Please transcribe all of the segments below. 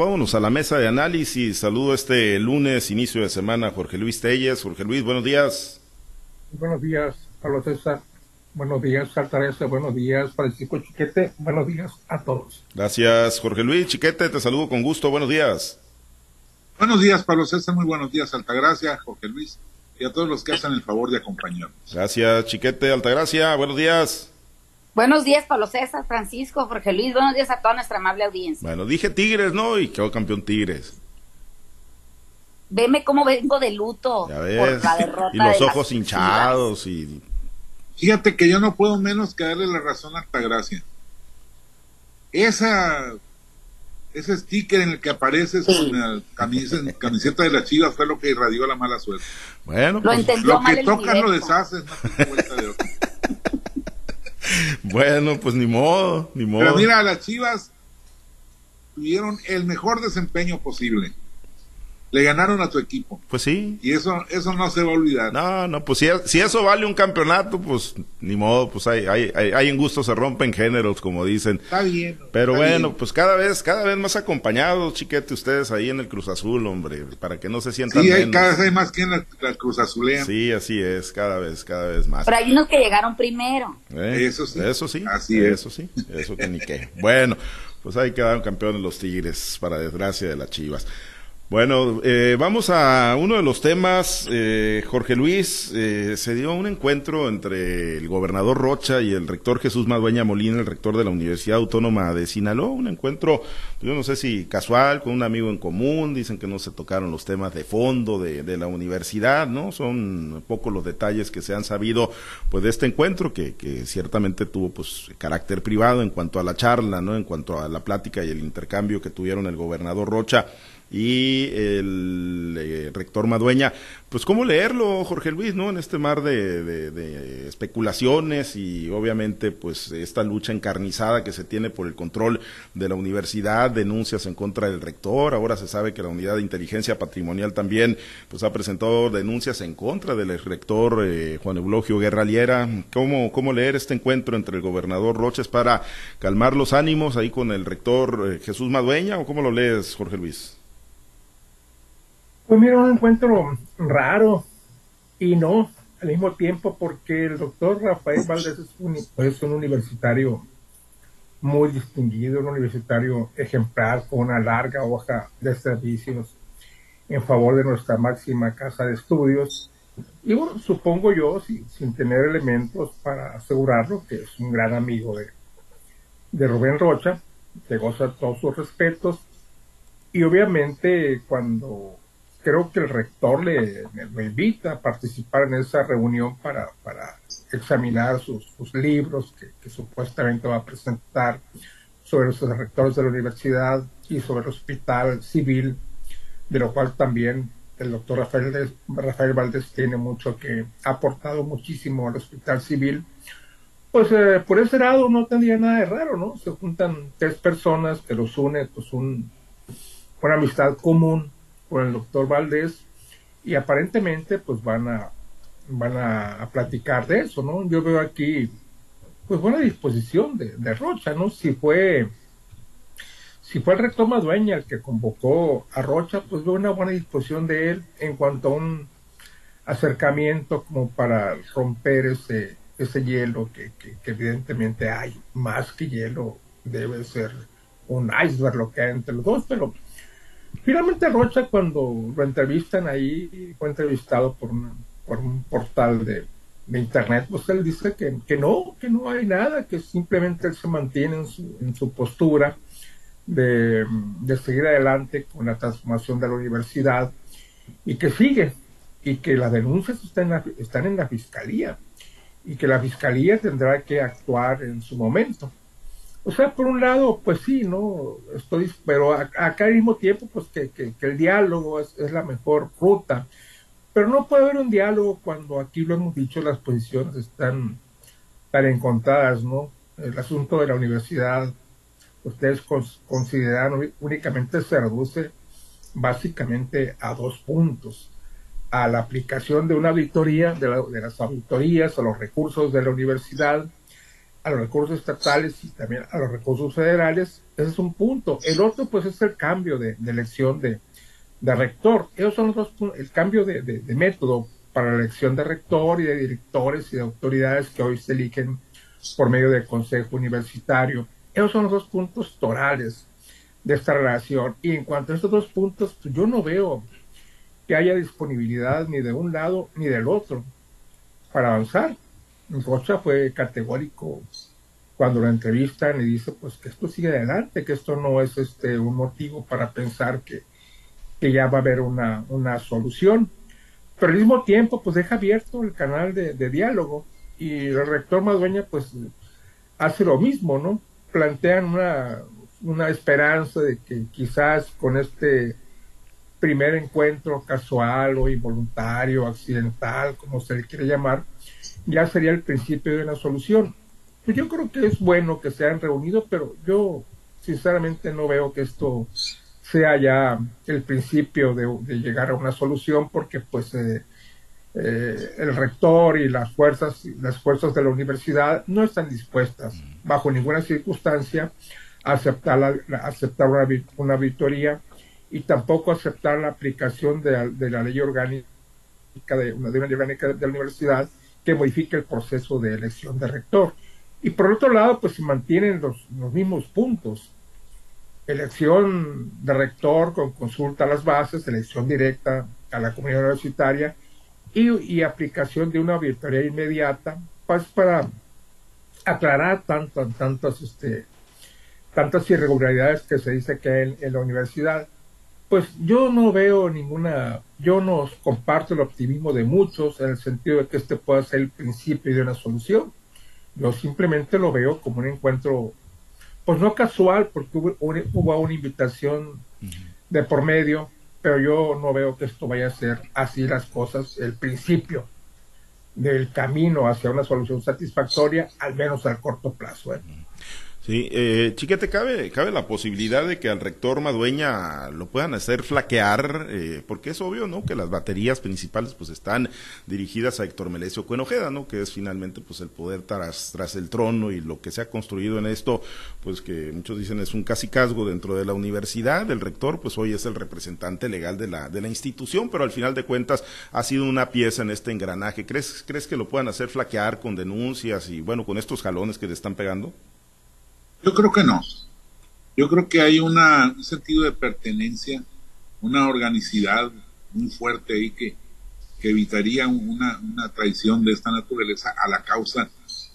Vámonos a la mesa de análisis. Saludo este lunes, inicio de semana, Jorge Luis Telles. Jorge Luis, buenos días. Buenos días, Pablo César. Buenos días, Saltarese. Buenos días, Francisco Chiquete. Buenos días a todos. Gracias, Jorge Luis Chiquete. Te saludo con gusto. Buenos días. Buenos días, Pablo César. Muy buenos días, Altagracia, Jorge Luis y a todos los que hacen el favor de acompañarnos. Gracias, Chiquete. Altagracia, buenos días. Buenos días, Pablo César, Francisco, Jorge Luis. Buenos días a toda nuestra amable audiencia. Bueno, dije Tigres, ¿no? Y quedó campeón Tigres. Veme cómo vengo de luto por la derrota. Y los ojos hinchados y... Fíjate que yo no puedo menos que darle la razón a Altagracia. Esa ese sticker en el que apareces con la camiseta, de la chivas fue lo que irradió la mala suerte. Bueno, lo, pues, lo que tocas lo deshaces, no bueno, pues ni modo, ni modo. Pero mira, las Chivas tuvieron el mejor desempeño posible le ganaron a tu equipo. Pues sí. Y eso eso no se va a olvidar. No, no, pues si, si eso vale un campeonato, pues ni modo, pues hay, hay, hay, en gusto se rompen géneros, como dicen. Está bien. Pero bueno, pues cada vez, cada vez más acompañados, chiquete, ustedes ahí en el Cruz Azul, hombre, para que no se sientan Sí, hay, cada vez hay más quien la, la Cruz Azulean. Sí, así es, cada vez, cada vez más. Pero hay unos que llegaron primero. ¿Eh? Eso sí. Eso sí. Así eso sí, eso que ni qué. Bueno, pues ahí quedaron campeones los Tigres, para desgracia de las Chivas. Bueno, eh, vamos a uno de los temas. Eh, Jorge Luis, eh, se dio un encuentro entre el gobernador Rocha y el rector Jesús Madueña Molina, el rector de la Universidad Autónoma de Sinaloa. Un encuentro, yo no sé si casual, con un amigo en común. Dicen que no se tocaron los temas de fondo de, de la universidad, ¿no? Son pocos los detalles que se han sabido, pues, de este encuentro que, que ciertamente tuvo, pues, carácter privado en cuanto a la charla, ¿no? En cuanto a la plática y el intercambio que tuvieron el gobernador Rocha y el eh, rector Madueña. Pues cómo leerlo, Jorge Luis, ¿no? En este mar de, especulaciones y obviamente pues esta lucha encarnizada que se tiene por el control de la universidad, denuncias en contra del rector, ahora se sabe que la unidad de inteligencia patrimonial también pues ha presentado denuncias en contra del rector eh, Juan Eulogio Guerra Liera. ¿Cómo, ¿Cómo leer este encuentro entre el gobernador Roches para calmar los ánimos ahí con el rector eh, Jesús Madueña o cómo lo lees, Jorge Luis? Pues mira, un encuentro raro y no al mismo tiempo porque el doctor Rafael Valdés es un, universitario muy distinguido, un universitario ejemplar con una larga hoja de servicios en favor de nuestra máxima casa de estudios. Y bueno, supongo yo, sin tener elementos para asegurarlo, que es un gran amigo de, de Rubén Rocha, que goza todos sus respetos. Y obviamente cuando creo que el rector le, invita a participar en esa reunión para, para examinar sus, sus libros que, supuestamente va a presentar sobre los rectores de la universidad y sobre el hospital civil, de lo cual también el doctor Rafael, Rafael Valdés tiene mucho que ha aportado muchísimo al hospital civil. Pues eh, por ese lado no tendría nada de raro, ¿no? Se juntan tres personas que los une, pues un, una amistad común con el doctor Valdés y aparentemente pues van a van a, platicar de eso, ¿no? Yo veo aquí pues buena disposición de, de Rocha, ¿no? Si fue si fue el rector Madueña el que convocó a Rocha, pues veo una buena disposición de él en cuanto a un acercamiento como para romper ese, ese hielo que, que evidentemente hay, más que hielo, debe ser un iceberg lo que hay entre los dos, pero Finalmente Rocha cuando lo entrevistan ahí, fue entrevistado por, por un portal de, internet, pues él dice que, que, no, que no hay nada, que simplemente él se mantiene en su, en su postura de, de, seguir adelante con la transformación de la universidad y que sigue, y que las denuncias están están en la fiscalía y que la fiscalía tendrá que actuar en su momento. O sea, por un lado, pues sí, ¿no? Estoy, pero acá al mismo tiempo, pues que, que, el diálogo es, la mejor ruta. Pero no puede haber un diálogo cuando aquí lo hemos dicho, las posiciones están tan encontradas, ¿no? El asunto de la universidad, ustedes consideran únicamente se reduce básicamente a dos puntos. A la aplicación de una auditoría, de, de las auditorías, a los recursos de la universidad, a los recursos estatales y también a los recursos federales, ese es un punto. El otro, pues, es el cambio de, elección de, rector. Esos son los dos el cambio de, de, método para la elección de rector y de directores y de autoridades que hoy se eligen por medio del Consejo Universitario. Esos son los dos puntos torales de esta relación. Y en cuanto a estos dos puntos, pues yo no veo que haya disponibilidad ni de un lado ni del otro para avanzar. Rocha fue categórico cuando lo entrevistan y dice pues que esto sigue adelante, que esto no es este un motivo para pensar que, que ya va a haber una, una solución. Pero al mismo tiempo pues deja abierto el canal de, diálogo y el rector Madueña pues hace lo mismo, ¿no? Plantean una, una esperanza de que quizás con este primer encuentro casual o involuntario, accidental, como se le quiere llamar, ya sería el principio de una solución. Pues yo creo que es bueno que se hayan reunido, pero yo sinceramente no veo que esto sea ya el principio de, llegar a una solución, porque pues eh, eh, el rector y las fuerzas, las fuerzas de la universidad no están dispuestas bajo ninguna circunstancia a aceptar, la, aceptar una, una auditoría y tampoco aceptar la aplicación de, la ley orgánica de, una, ley orgánica de la universidad que modifique el proceso de elección de rector. Y por otro lado, pues se mantienen los, los mismos puntos. Elección de rector con consulta a las bases, elección directa a la comunidad universitaria y, aplicación de una auditoría inmediata pues, para aclarar tanto, tantas, este, tantas irregularidades que se dice que hay en, la universidad. Pues yo no veo ninguna, yo no comparto el optimismo de muchos en el sentido de que este pueda ser el principio de una solución. Yo simplemente lo veo como un encuentro, pues no casual, porque hubo, hubo una invitación de por medio, pero yo no veo que esto vaya a ser así las cosas, el principio del camino hacia una solución satisfactoria, al menos al corto plazo. ¿eh? Sí, eh, Chiquete, ¿cabe, cabe la posibilidad de que al rector Madueña lo puedan hacer flaquear, eh, porque es obvio, ¿no? Que las baterías principales pues están dirigidas a Héctor Melesio Cuenojeda, ¿no? Que es finalmente pues el poder tras, tras el trono y lo que se ha construido en esto, pues que muchos dicen es un casi casgo dentro de la universidad. El rector pues hoy es el representante legal de la, de la institución, pero al final de cuentas ha sido una pieza en este engranaje. ¿Crees, ¿Crees que lo puedan hacer flaquear con denuncias y bueno, con estos jalones que le están pegando? Yo creo que no. Yo creo que hay una, un sentido de pertenencia, una organicidad muy fuerte ahí que, que evitaría una, una traición de esta naturaleza a la causa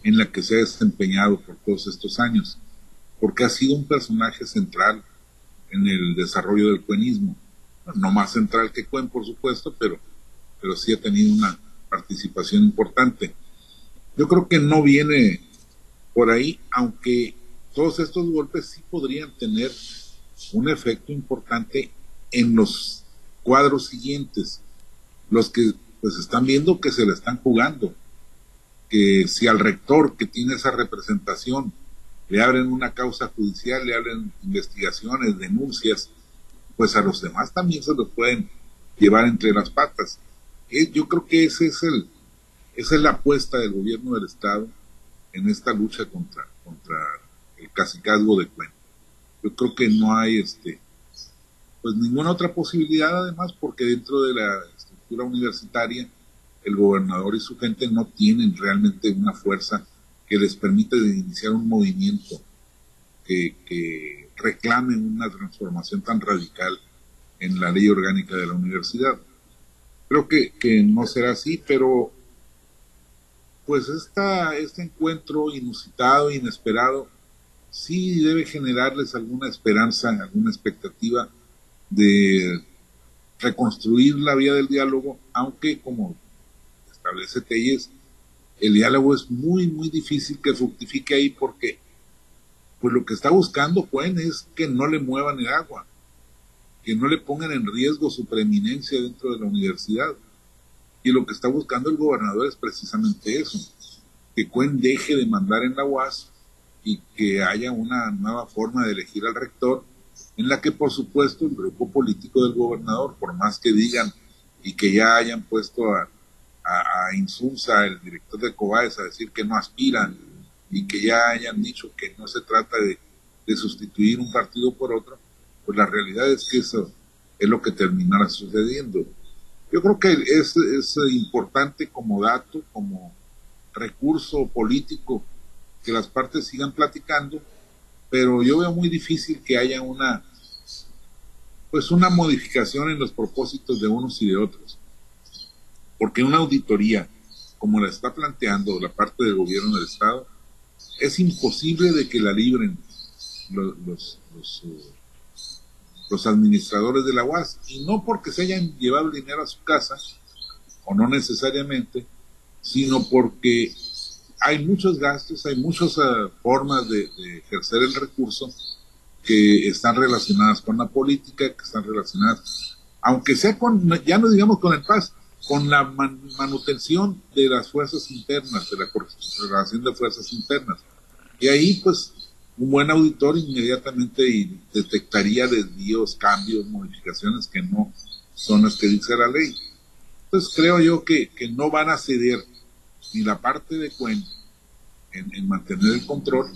en la que se ha desempeñado por todos estos años, porque ha sido un personaje central en el desarrollo del cuenismo. No más central que Cuen, por supuesto, pero, pero sí ha tenido una participación importante. Yo creo que no viene por ahí, aunque todos estos golpes sí podrían tener un efecto importante en los cuadros siguientes, los que pues están viendo que se le están jugando, que si al rector que tiene esa representación le abren una causa judicial, le abren investigaciones, denuncias, pues a los demás también se los pueden llevar entre las patas. Eh, yo creo que ese es el, esa es la apuesta del gobierno del Estado en esta lucha contra, contra el casicazgo de cuenta. Yo creo que no hay este pues ninguna otra posibilidad además porque dentro de la estructura universitaria el gobernador y su gente no tienen realmente una fuerza que les permita iniciar un movimiento que, que reclame una transformación tan radical en la ley orgánica de la universidad. Creo que, que no será así, pero pues esta, este encuentro inusitado, inesperado, sí debe generarles alguna esperanza, alguna expectativa de reconstruir la vía del diálogo, aunque como establece Telles, el diálogo es muy, muy difícil que fructifique ahí porque pues lo que está buscando Juan es que no le muevan el agua, que no le pongan en riesgo su preeminencia dentro de la universidad. Y lo que está buscando el gobernador es precisamente eso, que Cuen deje de mandar en la UAS y que haya una nueva forma de elegir al rector, en la que por supuesto el grupo político del gobernador, por más que digan y que ya hayan puesto a, a, Insulza, el director de Cobaes, a decir que no aspiran y que ya hayan dicho que no se trata de, de sustituir un partido por otro, pues la realidad es que eso es lo que terminará sucediendo. Yo creo que es, es importante como dato, como recurso político, que las partes sigan platicando, pero yo veo muy difícil que haya una pues una modificación en los propósitos de unos y de otros. Porque una auditoría, como la está planteando la parte del gobierno del Estado, es imposible de que la libren los, los, los, administradores de la UAS. Y no porque se hayan llevado el dinero a su casa, o no necesariamente, sino porque hay muchos gastos, hay muchas eh, formas de, ejercer el recurso que están relacionadas con la política, que están relacionadas, aunque sea con, ya no digamos con el paz, con la manutención de las fuerzas internas, de la relación de fuerzas internas. Y ahí, pues, un buen auditor inmediatamente detectaría desvíos, cambios, modificaciones que no son las que dice la ley. Entonces creo yo que, que no van a ceder ni la parte de Cuen en, en mantener el control,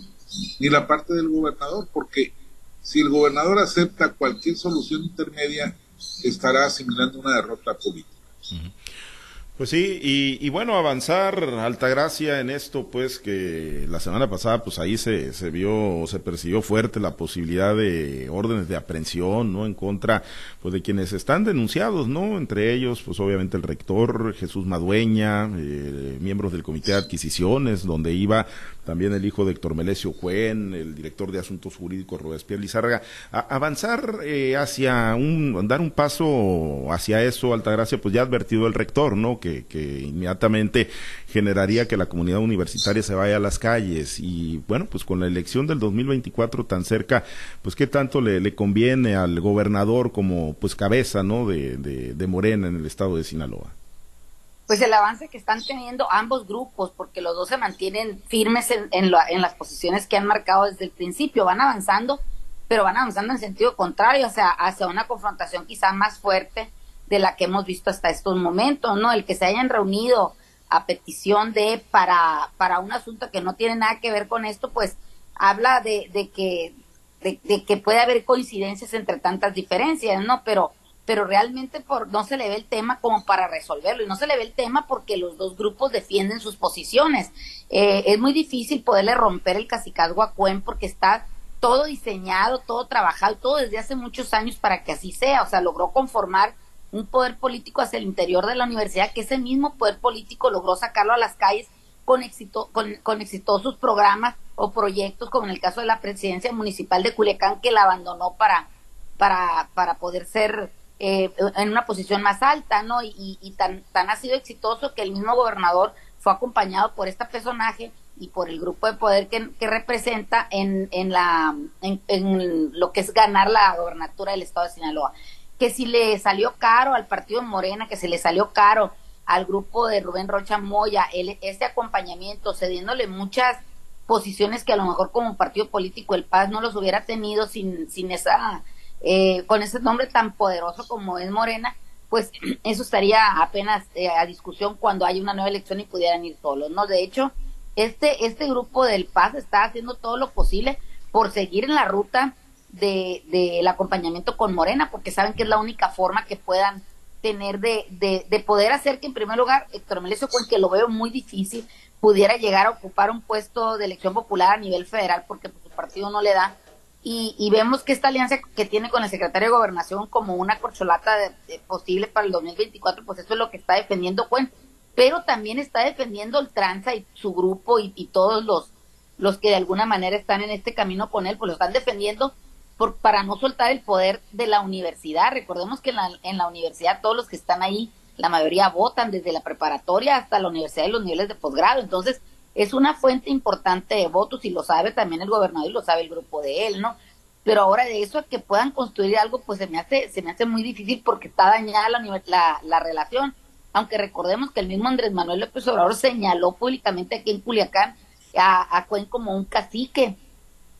ni la parte del gobernador, porque si el gobernador acepta cualquier solución intermedia, estará asimilando una derrota política. Pues sí, y, bueno, avanzar Altagracia en esto, pues que la semana pasada, pues ahí se, se vio, se persiguió fuerte la posibilidad de órdenes de aprehensión, ¿no? En contra, pues de quienes están denunciados, ¿no? Entre ellos, pues obviamente el rector Jesús Madueña, eh, miembros del Comité de Adquisiciones, donde iba también el hijo de Héctor Melesio Cuen, el director de Asuntos Jurídicos Robespierre Lizárraga, a avanzar eh, hacia un, dar un paso hacia eso, Altagracia, pues ya advertido el rector, ¿no? Que, inmediatamente generaría que la comunidad universitaria se vaya a las calles. Y bueno, pues con la elección del 2024 tan cerca, pues qué tanto le, le conviene al gobernador como pues cabeza, ¿no? De, de, Morena en el estado de Sinaloa. Pues el avance que están teniendo ambos grupos, porque los dos se mantienen firmes en, en, las posiciones que han marcado desde el principio, van avanzando, pero van avanzando en sentido contrario, o sea, hacia una confrontación quizá más fuerte de la que hemos visto hasta estos momentos, ¿no? El que se hayan reunido a petición de para, para un asunto que no tiene nada que ver con esto, pues habla de, de que de, de que puede haber coincidencias entre tantas diferencias, ¿no? Pero pero realmente por, no se le ve el tema como para resolverlo y no se le ve el tema porque los dos grupos defienden sus posiciones. Eh, es muy difícil poderle romper el cacicazgo a Cuen porque está todo diseñado, todo trabajado, todo desde hace muchos años para que así sea. O sea, logró conformar un poder político hacia el interior de la universidad, que ese mismo poder político logró sacarlo a las calles con, éxito, con, con exitosos programas o proyectos, como en el caso de la presidencia municipal de Culiacán, que la abandonó para, para, para poder ser eh, en una posición más alta, ¿no? Y, y, tan, tan ha sido exitoso que el mismo gobernador fue acompañado por este personaje y por el grupo de poder que, que representa en, en, la, en, lo que es ganar la gobernatura del estado de Sinaloa. Que si le salió caro al partido Morena, que se le salió caro al grupo de Rubén Rocha Moya, el, este acompañamiento, cediéndole muchas posiciones que a lo mejor como partido político el Paz no los hubiera tenido sin, sin esa eh, con ese nombre tan poderoso como es Morena, pues eso estaría apenas eh, a discusión cuando haya una nueva elección y pudieran ir solos, ¿no? De hecho, este, este grupo del Paz está haciendo todo lo posible por seguir en la ruta del de, acompañamiento con Morena, porque saben que es la única forma que puedan tener de, de, de poder hacer que en primer lugar Héctor Melesio que lo veo muy difícil, pudiera llegar a ocupar un puesto de elección popular a nivel federal porque pues, su partido no le da. Y, vemos que esta alianza que tiene con el secretario de Gobernación como una corcholata posible para el 2024, pues eso es lo que está defendiendo Cuen, pero también está defendiendo el Tranza y su grupo y, todos los, los que de alguna manera están en este camino con él, pues lo están defendiendo por, para no soltar el poder de la universidad. Recordemos que en la, en la universidad todos los que están ahí, la mayoría votan desde la preparatoria hasta la universidad y los niveles de posgrado, entonces es una fuente importante de votos y lo sabe también el gobernador y lo sabe el grupo de él, ¿no? Pero ahora de eso a que puedan construir algo, pues se me hace, se me hace muy difícil porque está dañada la, la, la relación. Aunque recordemos que el mismo Andrés Manuel López Obrador señaló públicamente aquí en Culiacán a, a Cuen como un cacique.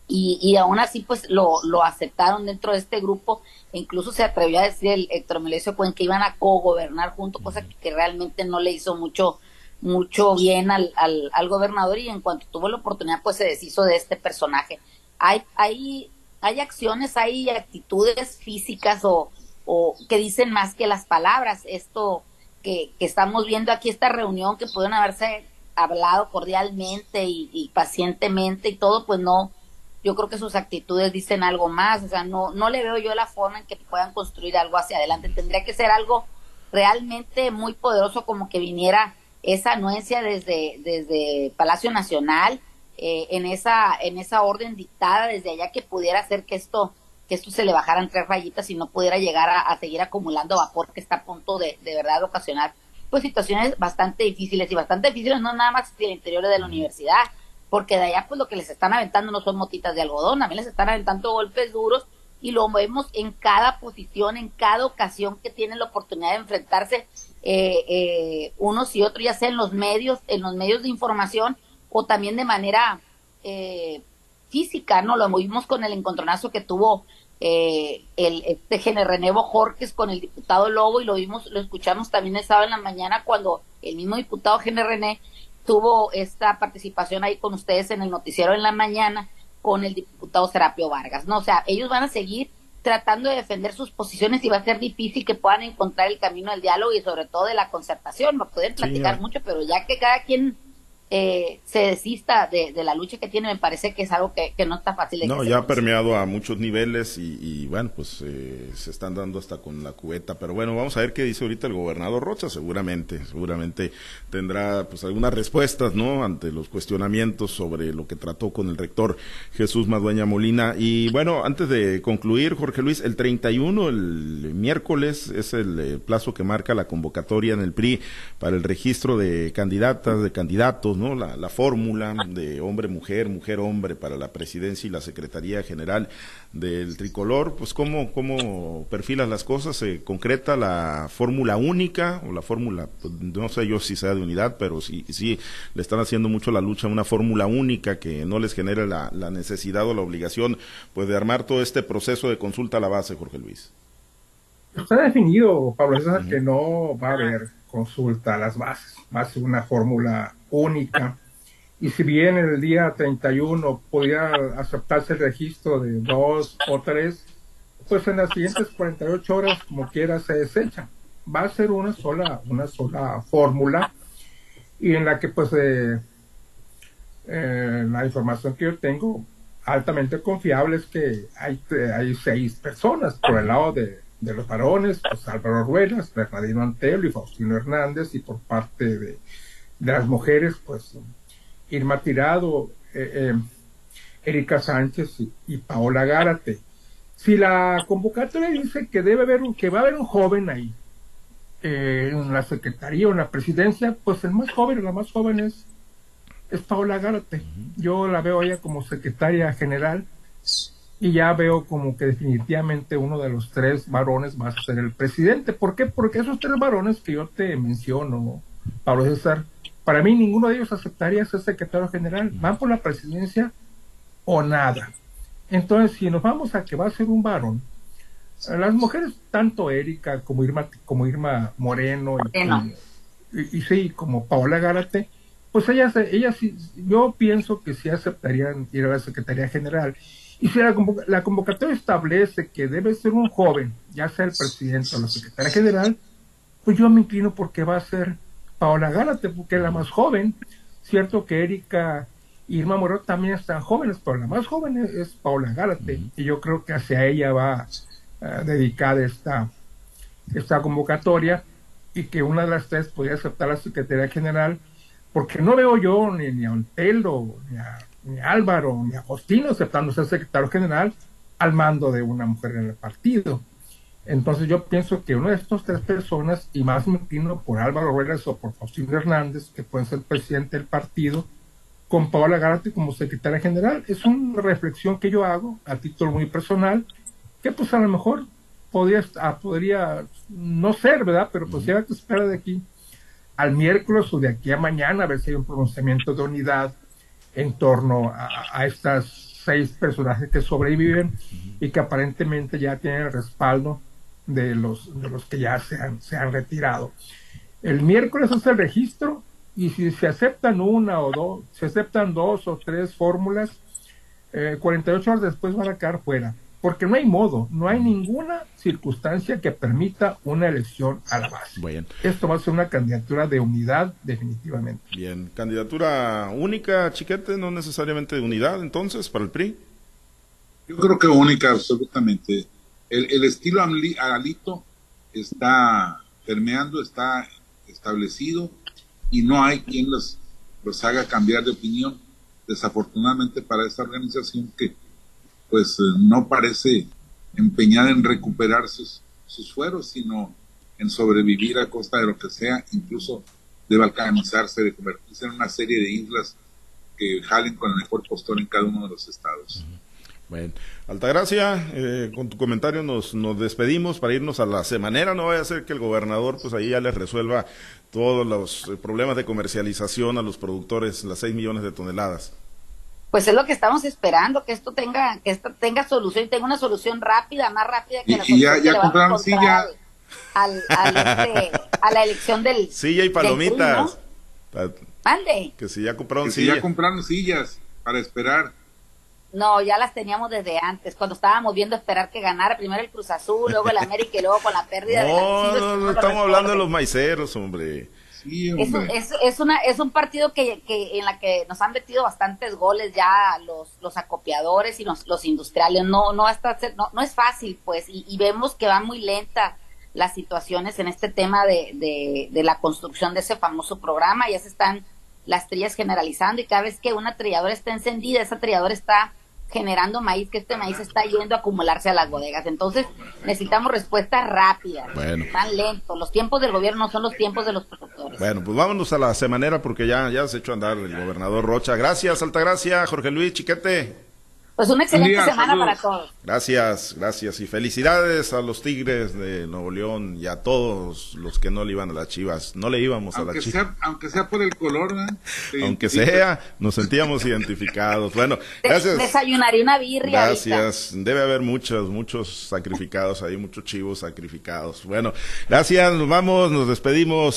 Y, y aún así pues lo, lo aceptaron dentro de este grupo e incluso se atrevió a decir el Héctor Melesio Cuen que iban a co-gobernar junto, cosa que, que realmente no le hizo mucho mucho bien al, al, al, gobernador y en cuanto tuvo la oportunidad pues se deshizo de este personaje. Hay, hay, hay acciones, hay actitudes físicas o, o que dicen más que las palabras. Esto que, que estamos viendo aquí, esta reunión que pudieron haberse hablado cordialmente y, y, pacientemente y todo, pues no, yo creo que sus actitudes dicen algo más, o sea, no, no le veo yo la forma en que puedan construir algo hacia adelante, tendría que ser algo realmente muy poderoso como que viniera esa anuencia desde, desde Palacio Nacional, eh, en esa, en esa orden dictada desde allá que pudiera hacer que esto, que esto se le bajaran tres rayitas y no pudiera llegar a, seguir acumulando vapor que está a punto de, de verdad ocasionar pues situaciones bastante difíciles y bastante difíciles no nada más en el interior de la universidad, porque de allá pues lo que les están aventando no son motitas de algodón, también les están aventando golpes duros y lo vemos en cada posición, en cada ocasión que tienen la oportunidad de enfrentarse eh, eh, unos y otros, ya sea en los medios, en los medios de información o también de manera eh, física, ¿no? Lo vimos con el encontronazo que tuvo eh, el este René Jorges con el diputado Lobo y lo vimos, lo escuchamos también el sábado en la mañana cuando el mismo diputado Gene René tuvo esta participación ahí con ustedes en el noticiero en la mañana con el diputado Serapio Vargas, ¿no? O sea, ellos van a seguir tratando de defender sus posiciones y va a ser difícil que puedan encontrar el camino del diálogo y sobre todo de la concertación. Va a poder platicar mucho, pero ya que cada quien eh, se desista de, la lucha que tiene, me parece que es algo que, no está fácil de No, ya ha permeado a muchos niveles y, bueno, pues eh, se están dando hasta con la cubeta. Pero bueno, vamos a ver qué dice ahorita el gobernador Rocha. Seguramente, seguramente tendrá pues algunas respuestas, ¿no? Ante los cuestionamientos sobre lo que trató con el rector Jesús Madueña Molina. Y bueno, antes de concluir, Jorge Luis, el 31, el miércoles, es el eh, plazo que marca la convocatoria en el PRI para el registro de candidatas, de candidatos ¿no? La, fórmula de hombre-mujer, mujer-hombre para la presidencia y la Secretaría General del Tricolor, pues cómo, cómo perfilas las cosas, se concreta la fórmula única o la fórmula, pues, no sé yo si sea de unidad, pero sí, sí le están haciendo mucho la lucha a una fórmula única que no les genere la, necesidad o la obligación pues de armar todo este proceso de consulta a la base, Jorge Luis. Está definido, Pablo que no va a haber consulta a las bases, va a ser una fórmula única. Y si bien el día 31 podía aceptarse el registro de dos o tres, pues en las siguientes 48 horas, como quiera, se desecha. Va a ser una sola, una sola fórmula y en la que pues eh, eh, la información que yo tengo altamente confiable es que hay, seis personas por el lado de, de los varones, pues Álvaro Ruelas, Bernardino Antelo y Faustino Hernández, y por parte de, de las mujeres, pues Irma Tirado, eh, eh, Erika Sánchez y, Paola Gárate. Si la convocatoria dice que debe haber un, que va a haber un joven ahí eh, en la secretaría o en la presidencia, pues el más joven o la más joven es, es Paola Gárate. Yo la veo ella como secretaria general y ya veo como que definitivamente uno de los tres varones va a ser el presidente. ¿Por qué? Porque esos tres varones que yo te menciono, Pablo César, para mí ninguno de ellos aceptaría ser secretario general. Van por la presidencia o nada. Entonces, si nos vamos a que va a ser un varón, las mujeres, tanto Erika como Irma, como Irma Moreno y, sí, como Paola Gárate, pues ellas, ellas yo pienso que sí aceptarían ir a la Secretaría General. Y si la, la convocatoria establece que debe ser un joven, ya sea el presidente o la secretaria general, pues yo me inclino porque va a ser Paola Gálate, porque es la más joven. Cierto que Erika y Irma Moreno también están jóvenes, pero la más joven es, Paola Gálate. Y yo creo que hacia ella va uh, dedicada esta, esta convocatoria y que una de las tres podría aceptar la Secretaría General, porque no veo yo ni, ni a Ontelo, ni a, ni a Álvaro, ni a Justino aceptando ser secretario general al mando de una mujer en el partido. Entonces yo pienso que una de estas tres personas, y más me inclino por Álvaro Ruelas o por Faustino Hernández, que pueden ser presidente del partido, con Paola Gárate como secretaria general. Es una reflexión que yo hago a título muy personal, que pues a lo mejor podría, ah, podría no ser, ¿verdad? Pero pues ya que espera de aquí al miércoles o de aquí a mañana a ver si hay un pronunciamiento de unidad en torno a, a estas seis personajes que sobreviven y que aparentemente ya tienen el respaldo de los, de los que ya se han, se han retirado. El miércoles es el registro Y si se aceptan una o dos, se aceptan dos o tres fórmulas, 48 eh, horas después van a quedar fuera. Porque no hay modo, no hay ninguna circunstancia que permita una elección a la base. Esto va a ser una candidatura de unidad definitivamente. Bien, candidatura única, chiquete, no necesariamente de unidad entonces para el PRI. Yo creo que única, absolutamente. El, el estilo Alito está permeando, está establecido y no hay quien los, los haga cambiar de opinión. Desafortunadamente para esta organización que pues eh, no parece empeñada en recuperar sus, sus fueros, sino en sobrevivir a costa de lo que sea, incluso de balcanizarse, de convertirse en una serie de islas que jalen con el mejor postor en cada uno de los estados. Bueno, Altagracia, eh, con tu comentario nos, nos despedimos para irnos a la semanera. No vaya a ser que el gobernador, pues ahí ya les resuelva todos los eh, problemas de comercialización a los productores, las 6 millones de toneladas. Pues es lo que estamos esperando, que esto tenga, que esto tenga solución y tenga una solución rápida, más rápida que la y ya, ya compraron silla. Al, este, a la elección del. Silla y palomitas. Mande. Que si ya compraron sillas. ya compraron sillas para esperar. No, ya las teníamos desde antes, cuando estábamos viendo esperar que ganara primero el Cruz Azul, luego el América y luego con la pérdida de la No, no, estamos hablando de los maiceros, hombre. Sí, Es, es, una, es un partido que, que, en la que nos han metido bastantes goles ya los, los acopiadores y los, los industriales. No, no, hasta, no, no es fácil, pues, y, vemos que va muy lenta las situaciones en este tema de, de, de la construcción de ese famoso programa. Ya se están las trillas generalizando y cada vez que una trilladora está encendida, esa trilladora está generando maíz, que este maíz está yendo a acumularse a las bodegas. Entonces, necesitamos respuestas rápidas, bueno. tan lento. Los tiempos del gobierno no son los tiempos de los productores. Bueno, pues vámonos a la semanera porque ya, ya se ha hecho andar el gobernador Rocha. Gracias, Altagracia, Jorge Luis Chiquete. Pues una excelente semana para todos. Gracias, gracias. Y felicidades a los Tigres de Nuevo León y a todos los que no le iban a las Chivas. No le íbamos a las Chivas. aunque sea por el color, ¿no? Aunque sea, nos sentíamos identificados. Bueno, gracias. Desayunaré una birria. Gracias. Debe haber muchos, muchos sacrificados ahí, muchos chivos sacrificados. Bueno, gracias. Nos vamos, nos despedimos.